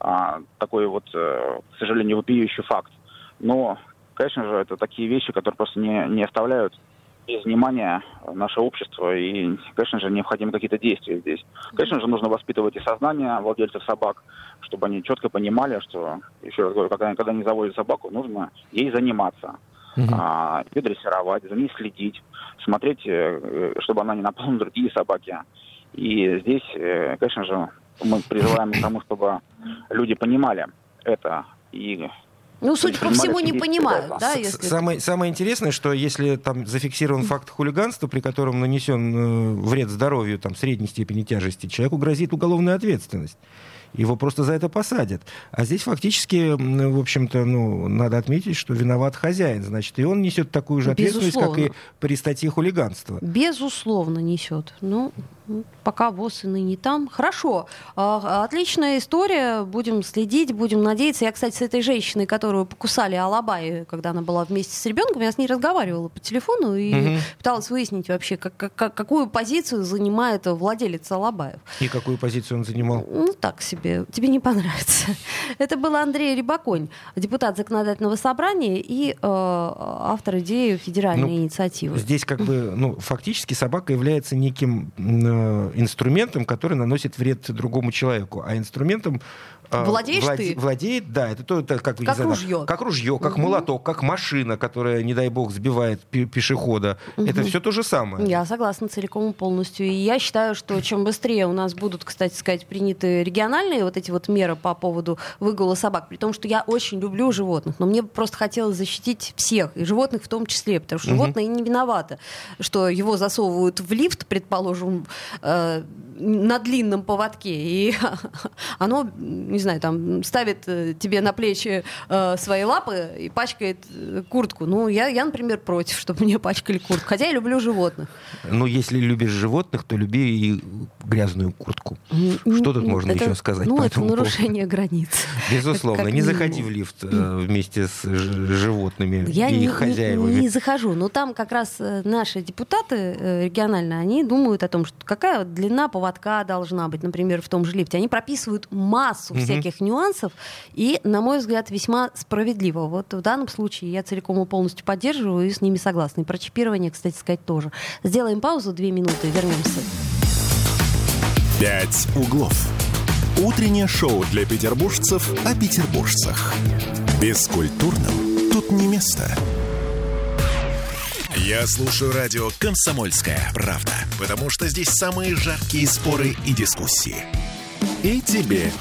а, такой вот, а, к сожалению, вопиющий факт. Но, конечно же, это такие вещи, которые просто не, не оставляют без внимания наше общество, и, конечно же, необходимы какие-то действия здесь. Конечно же, нужно воспитывать и сознание владельцев собак, чтобы они четко понимали, что, еще раз говорю, когда, когда они заводят собаку, нужно ей заниматься, uh-huh. а, ее дрессировать, за ней следить, смотреть, э, чтобы она не напала на другие собаки. И здесь, э, конечно же, мы призываем к тому, чтобы люди понимали это и ну, судя по всему, не понимают, да? Если... Самое, самое интересное, что если там зафиксирован факт хулиганства, при котором нанесен э, вред здоровью там, средней степени тяжести, человеку грозит уголовная ответственность его просто за это посадят. А здесь фактически, в общем-то, ну, надо отметить, что виноват хозяин, значит, и он несет такую же ответственность, Безусловно. как и при статье хулиганства. Безусловно несет. Ну, пока ВОЗ и ныне там. Хорошо. А, отличная история. Будем следить, будем надеяться. Я, кстати, с этой женщиной, которую покусали Алабай, когда она была вместе с ребенком, я с ней разговаривала по телефону и угу. пыталась выяснить вообще, как, как, какую позицию занимает владелец Алабаев. И какую позицию он занимал? Ну, так себе. Тебе не понравится. Это был Андрей Рибаконь, депутат законодательного собрания и э, автор идеи федеральной ну, инициативы. Здесь как бы, ну, фактически собака является неким Э, инструментом, который наносит вред другому человеку, а инструментом Владеешь влад... ты? Владеет, да. Это то, это как, как ружье. Как ружье, как угу. молоток, как машина, которая, не дай бог, сбивает пешехода. Угу. Это все то же самое. Я согласна целиком и полностью. И я считаю, что чем быстрее у нас будут, кстати сказать, приняты региональные вот эти вот меры по поводу выгула собак, при том, что я очень люблю животных, но мне просто хотелось защитить всех, и животных в том числе, потому что угу. животное не виновато, что его засовывают в лифт, предположим, э, на длинном поводке, и оно, не знаю, там ставит э, тебе на плечи э, свои лапы и пачкает э, куртку. Ну, я, я, например, против, чтобы мне пачкали куртку. Хотя я люблю животных. Ну, если любишь животных, то люби и грязную куртку. Что тут можно Это- еще сказать? Ну, по это этому поводу? нарушение границ. Безусловно. Не заходи в лифт э, вместе с животными Я и не, их не- хозяевами. не захожу, но там как раз э, наши депутаты э, региональные, они думают о том, что какая длина поводка должна быть, например, в том же лифте. Они прописывают массу. Всяких нюансов и, на мой взгляд, весьма справедливо. Вот в данном случае я целиком и полностью поддерживаю и с ними согласна. И про чипирование, кстати сказать, тоже. Сделаем паузу, две минуты, вернемся. «Пять углов». Утреннее шоу для петербуржцев о петербуржцах. Бескультурным тут не место. Я слушаю радио «Комсомольская правда», потому что здесь самые жаркие споры и дискуссии. И тебе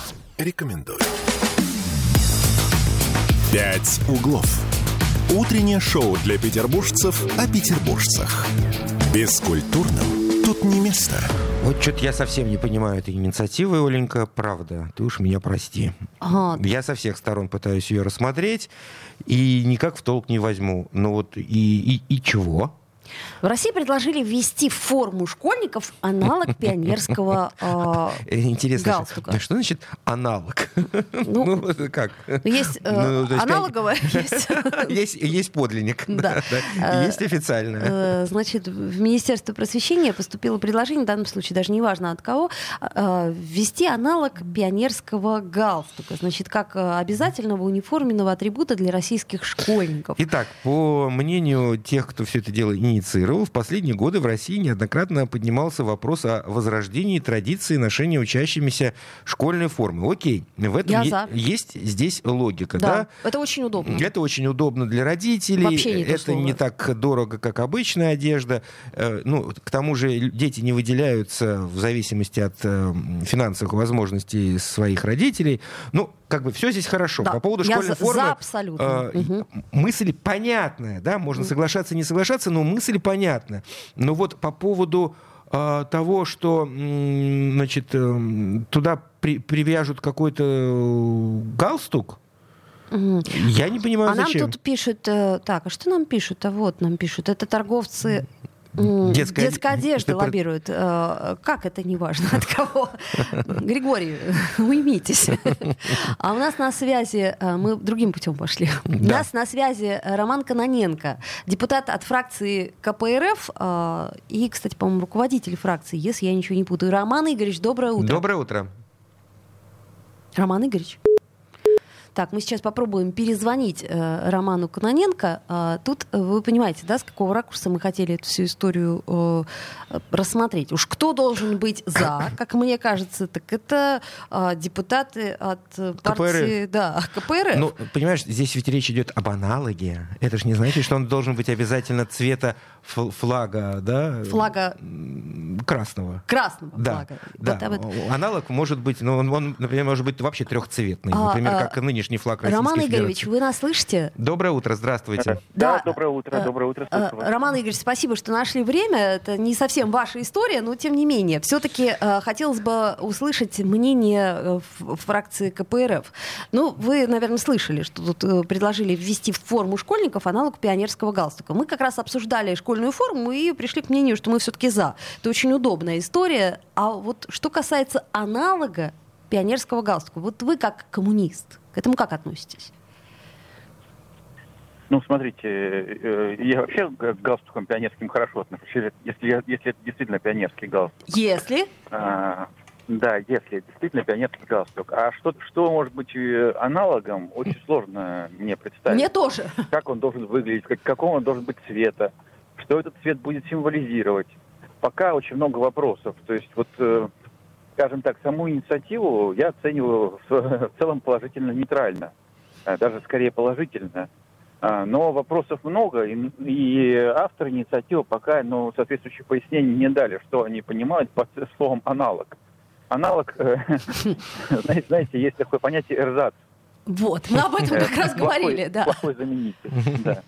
рекомендую. «Пять углов». Утреннее шоу для петербуржцев о петербуржцах. Бескультурным тут не место. Вот что-то я совсем не понимаю этой инициативы, Оленька, правда. Ты уж меня прости. Ага, Я со всех сторон пытаюсь ее рассмотреть и никак в толк не возьму. Ну вот и, и, и чего? В России предложили ввести в форму школьников аналог пионерского э, Интересно, Галстука. что, что значит аналог? Ну, Ну, как? Есть э, Ну, аналоговое, есть Есть, есть подлинник, Да. да, да. Э, есть официальное. Э, Значит, в Министерство просвещения поступило предложение, в данном случае даже не важно от кого, э, ввести аналог пионерского галстука. Значит, как э, обязательного униформенного атрибута для российских школьников. Итак, по мнению тех, кто все это дело инициировал, в последние годы в России неоднократно поднимался вопрос о возрождении традиции ношения учащимися школьной формы. Окей, в этом Я е- есть здесь логика, да? Да, это очень удобно. Это очень удобно для родителей. Вообще не то это слово. не так дорого, как обычная одежда. Э, Ну, к тому же дети не выделяются в зависимости от э, финансовых возможностей своих родителей. Ну, как бы все здесь хорошо. Да, По поводу я школьной за- формы. за абсолютно. э, Мгм. Мысль понятная, да, можно соглашаться, не соглашаться, но мысль понятна. Но вот по поводу э, того, что значит, э, туда при- привяжут какой-то э, галстук, я не понимаю, А нам зачем. тут пишут, э, так, а что нам пишут? А вот нам пишут, это торговцы м, Детской детской од- одежды это про- лоббируют. Э, Как это не важно от кого? Григорий, уймитесь. А у нас на связи, э, мы другим путем пошли. У нас на связи Роман Каноненко, депутат от фракции КПРФ э, и, кстати, по-моему, руководитель фракции, если я ничего не путаю. Роман Игоревич, доброе утро. Доброе утро. Роман Игоревич. Так, мы сейчас попробуем перезвонить э, Роману Кононенко. А, тут э, вы понимаете, да, с какого ракурса мы хотели эту всю историю э, э, рассмотреть. Уж кто должен быть за, как мне кажется, так это э, депутаты от э, партии, да, КПРФ. Ну, понимаешь, здесь ведь речь идет об аналоге. Это же не значит, что он должен быть обязательно цвета фл- флага, да? Флага Красного. красного Да, флага. да. Вот этом. Аналог может быть, ну, он, он, например, может быть вообще трехцветный. А, Например, а, как и нынешний флаг Российской Роман Федерации. Игоревич, вы нас слышите? Доброе утро, здравствуйте. Да, Да, доброе утро, э, доброе утро. Э. Роман Игоревич, спасибо, что нашли время. Это не совсем ваша история, но тем не менее. Все-таки хотелось бы услышать мнение э, фракции КПРФ. Ну, вы, наверное, слышали, что тут э, предложили ввести в форму школьников аналог пионерского галстука. Мы как раз обсуждали школьную форму и пришли к мнению, что мы все-таки за. Это очень удобная история. А вот что касается аналога пионерского галстука, вот вы как коммунист к этому как относитесь? Ну, смотрите, э, я вообще к галстукам пионерским хорошо отношусь, если, я- если это действительно пионерский галстук. Если А, да, если это действительно пионерский галстук. А что, что может быть э, аналогом, очень сложно мне представить. мне тоже. Как он должен выглядеть, как, какого он должен быть цвета, что этот цвет будет символизировать. Пока очень много вопросов. То есть вот, э, скажем так, саму инициативу я оцениваю в, целом положительно-нейтрально. А, Даже скорее положительно. А, Но вопросов много, и, и автор инициативы пока ну, соответствующих пояснений не дали, что они понимают под словом аналог. Аналог, э, знаете, есть такое понятие эрзац. Вот, мы об этом как раз говорили, да. Плохой заменитель. да,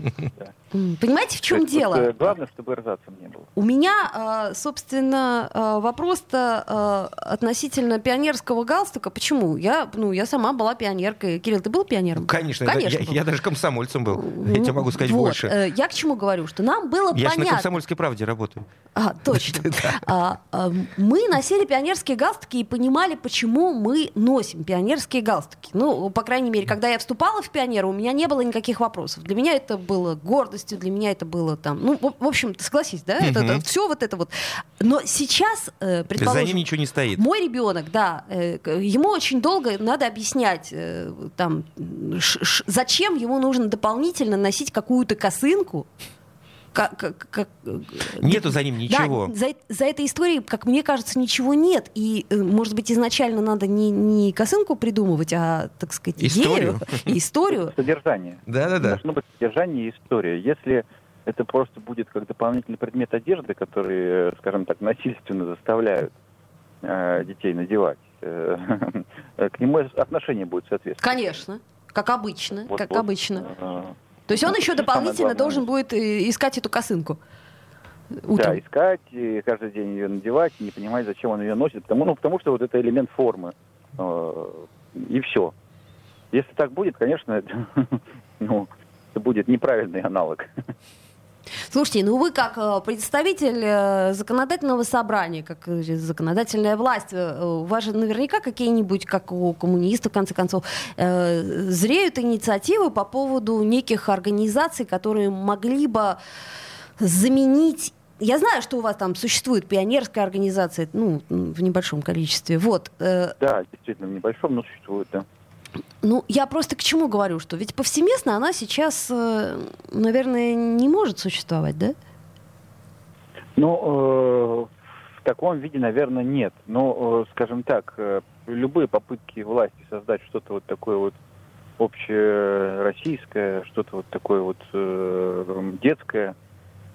Понимаете, в чем дело? э, Главное, чтобы рзаца не было. У меня, э, собственно, э, вопрос-то относительно пионерского галстука. Почему? Я, ну, я сама была пионеркой. Кирилл, ты был пионером? Конечно, Конечно. Я, я даже комсомольцем был. Я тебе могу сказать Вот, больше. Я к чему говорю? Что нам было Я же на понятно. комсомольской правде работаю. А, точно. А, а, мы носили пионерские галстуки и понимали, почему мы носим пионерские галстуки. Ну, по крайней мере, когда я вступала в пионеры, у меня не было никаких вопросов. Для меня это было гордостью, для меня это было там... Ну, в, общем, ты согласись, да? Это, все вот это вот. Но сейчас, э, есть за предположим... ним ничего не стоит. Мой ребенок, да, э, ему очень долго надо объяснять, э, там, ш- ш- зачем ему нужно дополнительно носить какую-то косынку. Как, как- как- Нету за ним ничего. да, за, э- за этой историей, как мне кажется, ничего нет. И, э, может быть, изначально надо не, не косынку придумывать, а, так сказать, Историю. идею, и историю. Содержание. Да-да-да. Должно быть содержание и история. Если это просто будет как дополнительный предмет одежды, который, э, скажем так, насильственно заставляют э, детей надевать, э, к нему отношение будет соответствовать. Конечно, как обычно, Вот- как вот, обычно. э, То есть он это еще дополнительно должен будет э, искать эту косынку. Да, Утром. искать, и каждый день ее надевать, не понимать, зачем он ее носит, потому, ну, потому что вот это элемент формы. э, И все. Если так будет, конечно, ну, это будет неправильный аналог. Слушайте, ну вы как э, представитель э, законодательного собрания, как э, законодательная власть, у вас же наверняка какие-нибудь, как у коммунистов, в конце концов, зреют инициативы по поводу неких организаций, которые могли бы заменить я знаю, что у вас там существует пионерская организация, ну, в небольшом количестве. Вот. Да, действительно, в небольшом, но существует, да. Ну, я просто к чему говорю, что ведь повсеместно она сейчас, э, наверное, не может существовать, да? Ну, э, в таком виде, наверное, нет. Но, э, скажем так, э, любые попытки власти создать что-то вот такое вот общероссийское, что-то вот такое вот э, детское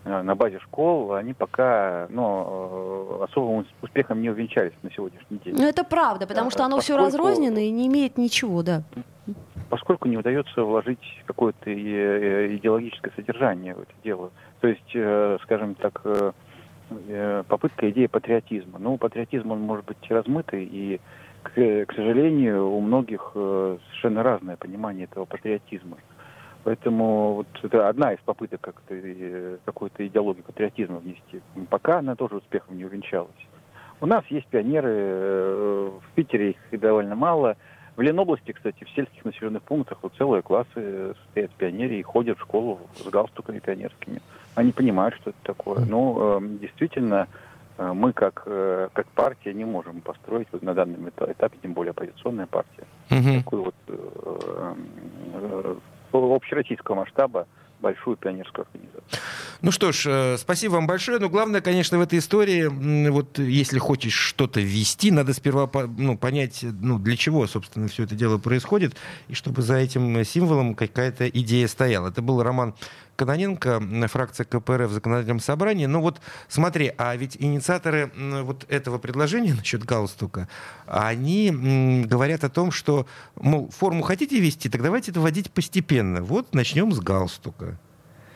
на базе школ, они пока ну, э, особым успехом не увенчались на сегодняшний день. Ну, это правда, потому что оно все поскольку- разрознено и не имеет ничего, да. поскольку не удается вложить какое-то э, идеологическое содержание в это дело. То есть, э, скажем так, э, э, попытка идеи патриотизма. Ну, патриотизм, он может быть размытый, и, к, сожалению, у многих э, совершенно разное понимание этого патриотизма. Поэтому вот это одна из попыток как-то э, какой-то идеологии патриотизма внести. Пока она тоже успехом не увенчалась. У нас есть пионеры, э, в Питере их довольно мало. В Ленобласти, кстати, в сельских населенных пунктах вот целые классы стоят пионеры и ходят в школу с галстуками пионерскими. Они понимают, что это такое. Но э, действительно, э, мы как, э, как партия не можем построить вот на данном эта- этапе, тем более оппозиционная партия, Мгм. такую вот э, э, общероссийского масштаба большую пионерскую организацию. Ну что ж, э, спасибо вам большое. Но главное, конечно, в этой истории, вот если хочешь что-то ввести, надо сперва ну, понять, ну, для чего, собственно, все это дело происходит, и чтобы за этим символом какая-то идея стояла. Это был Роман Каноненко, фракция КПРФ в законодательном собрании. Ну вот смотри, а ведь инициаторы вот этого предложения насчет галстука, они говорят о том, что, мол, форму хотите ввести, так давайте это вводить постепенно. Вот начнем с галстука.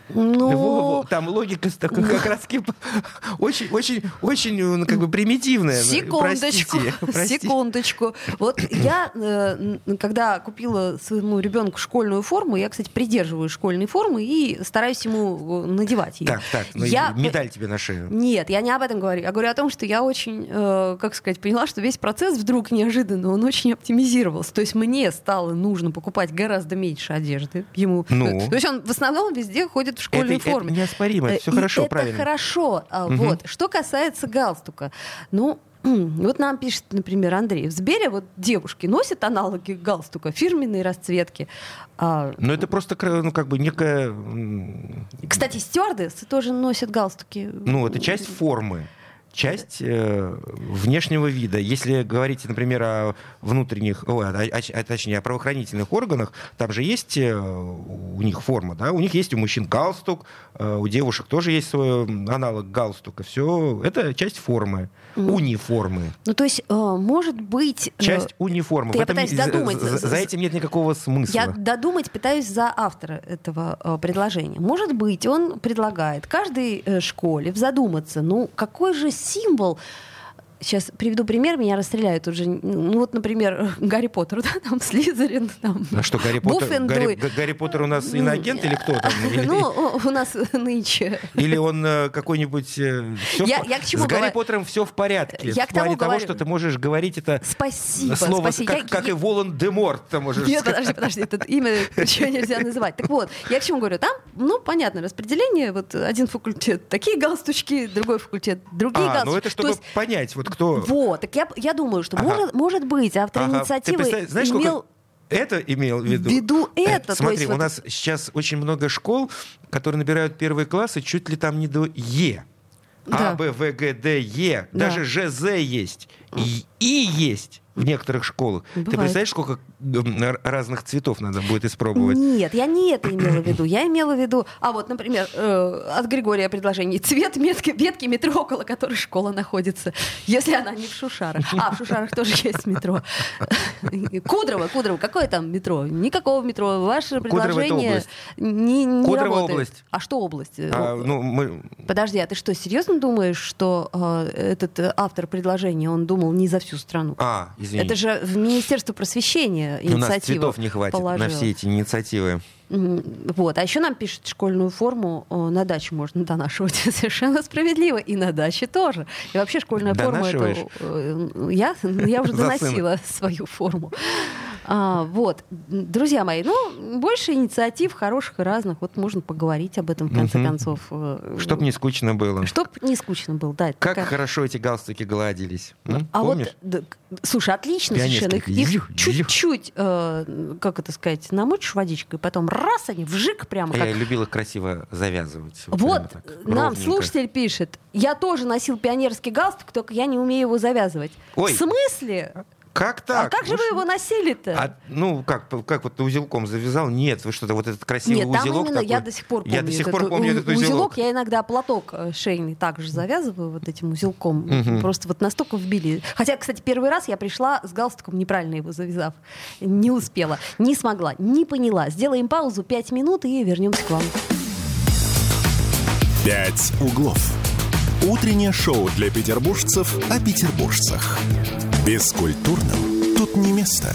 Ну, Там логика такой как раз очень, очень, очень, ну, как бы примитивная. Секундочку, простите, простите. секундочку. Вот я, э, когда купила своему ребенку школьную форму, я, кстати, придерживаю школьной формы и стараюсь ему э, надевать ее. Так, так, ну, Я- медаль тебе на шею. Нет, я не об этом говорю. Я говорю о том, что я очень, э, как сказать, поняла, что весь процесс вдруг неожиданно, он очень оптимизировался. То есть мне стало нужно покупать гораздо меньше одежды ему. Ну? То есть он в основном везде ходит в школьной это, это форме. неоспоримо, это все Э, и хорошо, это правильно. хорошо. Мгм. Вот. Что касается галстука. Ну, вот нам пишет, например, Андрей, в Сбере вот девушки носят аналоги галстука, фирменные расцветки. А, Но это просто, ну, как бы некая, кстати, стюардессы тоже носят галстуки. ну, это часть формы. Часть э, внешнего вида. Если говорить, например, о внутренних, о, о- о- точнее, о правоохранительных органах, там же есть э, у них форма, да, у них есть у мужчин галстук, э, у девушек тоже есть свой аналог галстука. Все, это часть формы, униформы. Ну, то есть, э, может быть... э, Часть униформы. ты- я этом пытаюсь не- за- додумать. за, за этим нет никакого смысла. Я додумать пытаюсь за автора этого э, предложения. Может быть, он предлагает каждой э, школе задуматься, ну, какой же символ Сейчас приведу пример, меня расстреляют уже. Ну вот, например, Гарри Поттер, да, там Слизерин, там А что, Гарри Поттер. Гарри, Гарри Поттер у нас иноагент или кто там? Или, Ну, у нас нынче. или он э, какой-нибудь... э, всё в Я- по- я к чему С Гарри говорю? Поттером все в порядке. Я в плане того, говорю. что ты можешь говорить это Спасибо, слово, спасибо. как, Я- как и Волан-де-Морт. Ты можешь Нет, сказать. подожди, подожди, это имя еще нельзя называть. Так вот, я к чему говорю? Там, ну, понятно, распределение. Вот один факультет такие галстучки, другой факультет другие А, галстучки. ну это То чтобы есть, понять, вот кто... вот, так я, я думаю, что Ага. может, может быть, автор Ага. Ты инициативы представь- знаешь, сколько имел... это имел в виду? Ввиду Э, это, то Смотри, у вот- нас сейчас очень много школ, которые набирают первые классы чуть ли там не до Е. Да. А, Б, В, Г, Д, Е. Да. Даже ЖЗ есть. И И есть в некоторых школах. Ты Бывает. представляешь, сколько разных цветов надо будет испробовать? Нет, я не это имела в виду. Я имела в виду, а вот, например, э, от Григория предложение. Цвет метки, ветки метро, около которой школа находится, если она не в Шушарах. А, в Шушарах тоже есть метро. Кудрово, Кудрово. Какое там метро? Никакого метро. Ваше предложение не, не Кудрово работает. область. А что область? А, ну, мы... Подожди, а ты что, серьезно думаешь, что э, этот э, автор предложения, он думал не за всю страну? А, извини. Это же в Министерство просвещения У нас инициатива цветов не хватит на положила. все эти инициативы. Вот. А еще нам пишут, школьную форму э, на дачу можно донашивать. Совершенно справедливо. И на даче тоже. И вообще школьная форма... Это, э, я, я уже доносила свою форму. А, вот. Друзья мои, ну, больше инициатив хороших и разных. Вот можно поговорить об этом, в конце Мгм. концов. э, Чтоб не скучно было. Чтоб не скучно было, да. Как такая- хорошо эти галстуки гладились. М? а Помнишь? вот, да, слушай, отлично совершенно. Их, чуть-чуть, э, как это сказать, намочишь водичкой, потом раз они вжик прямо как Я любил их красиво завязывать. Вот так, нам ровненько. слушатель пишет, я тоже носил пионерский галстук, только я не умею его завязывать. Ой. В смысле? Как так? а как же вы его носили-то? А, ну, как, как вот ты узелком завязал? Нет, вы что-то, вот этот красивый Нет, там узелок именно я такой. до сих пор помню. Я до сих этот пор помню у- этот узелок. Я иногда платок э, шейный также завязываю вот этим узелком. Мгм. Просто вот настолько вбили. Хотя, кстати, первый раз я пришла с галстуком, неправильно его завязав. Не успела, не смогла, не поняла. Сделаем паузу 5 минут и вернемся к вам. «Пять углов». Утреннее шоу для петербуржцев о петербуржцах. Бескультурным тут не место.